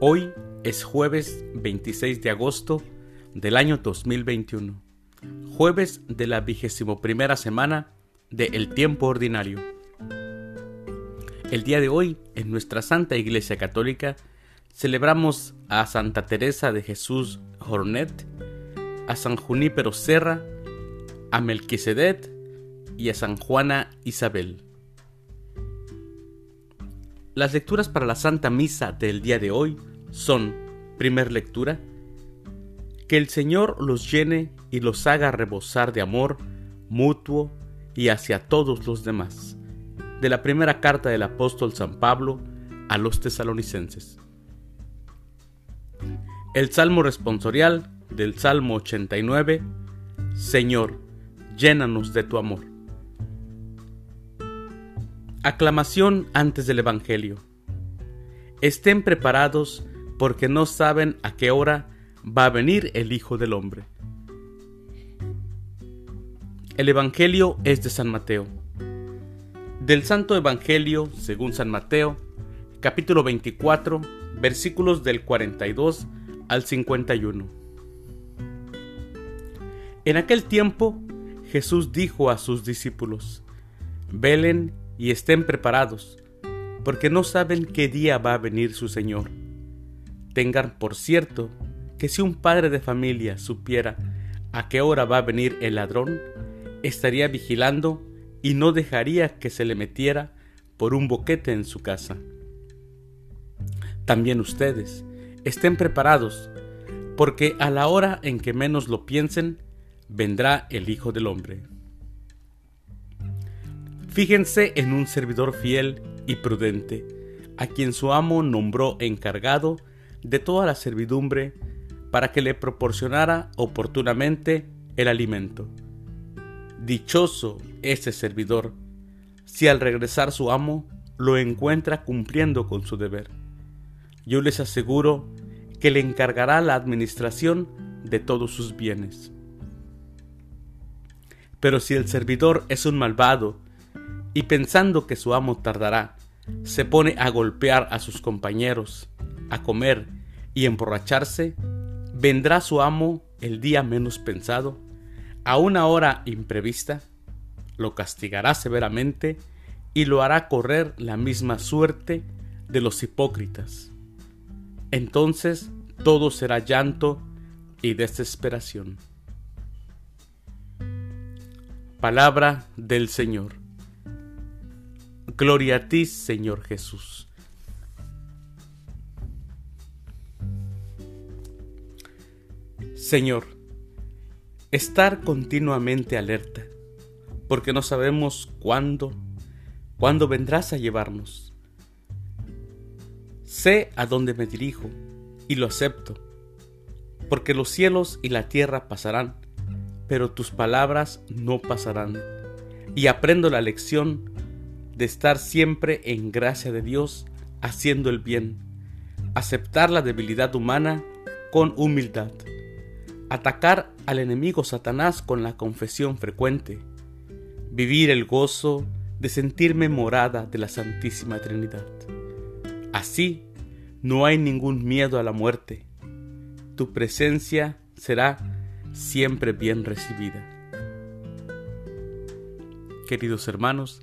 Hoy es jueves 26 de agosto del año 2021, jueves de la vigésimo primera semana de El Tiempo Ordinario. El día de hoy, en nuestra Santa Iglesia Católica, celebramos a Santa Teresa de Jesús Jornet, a San Junípero Serra, a Melquisedec y a San Juana Isabel. Las lecturas para la Santa Misa del día de hoy son, primer lectura, que el Señor los llene y los haga rebosar de amor mutuo y hacia todos los demás. De la primera carta del apóstol San Pablo a los tesalonicenses. El Salmo responsorial del Salmo 89, Señor, llénanos de tu amor. Aclamación antes del Evangelio. Estén preparados porque no saben a qué hora va a venir el Hijo del Hombre. El Evangelio es de San Mateo. Del Santo Evangelio, según San Mateo, capítulo 24, versículos del 42 al 51. En aquel tiempo, Jesús dijo a sus discípulos, Velen y estén preparados, porque no saben qué día va a venir su Señor. Tengan por cierto que si un padre de familia supiera a qué hora va a venir el ladrón, estaría vigilando y no dejaría que se le metiera por un boquete en su casa. También ustedes estén preparados, porque a la hora en que menos lo piensen, vendrá el Hijo del Hombre. Fíjense en un servidor fiel y prudente, a quien su amo nombró encargado de toda la servidumbre para que le proporcionara oportunamente el alimento. Dichoso ese servidor, si al regresar su amo lo encuentra cumpliendo con su deber. Yo les aseguro que le encargará la administración de todos sus bienes. Pero si el servidor es un malvado y pensando que su amo tardará, se pone a golpear a sus compañeros, a comer y emborracharse, vendrá su amo el día menos pensado, a una hora imprevista, lo castigará severamente y lo hará correr la misma suerte de los hipócritas. Entonces todo será llanto y desesperación. Palabra del Señor. Gloria a ti, Señor Jesús. Señor, estar continuamente alerta, porque no sabemos cuándo, cuándo vendrás a llevarnos. Sé a dónde me dirijo y lo acepto, porque los cielos y la tierra pasarán, pero tus palabras no pasarán. Y aprendo la lección de estar siempre en gracia de Dios, haciendo el bien, aceptar la debilidad humana con humildad, atacar al enemigo Satanás con la confesión frecuente, vivir el gozo de sentirme morada de la Santísima Trinidad. Así, no hay ningún miedo a la muerte. Tu presencia será siempre bien recibida. Queridos hermanos,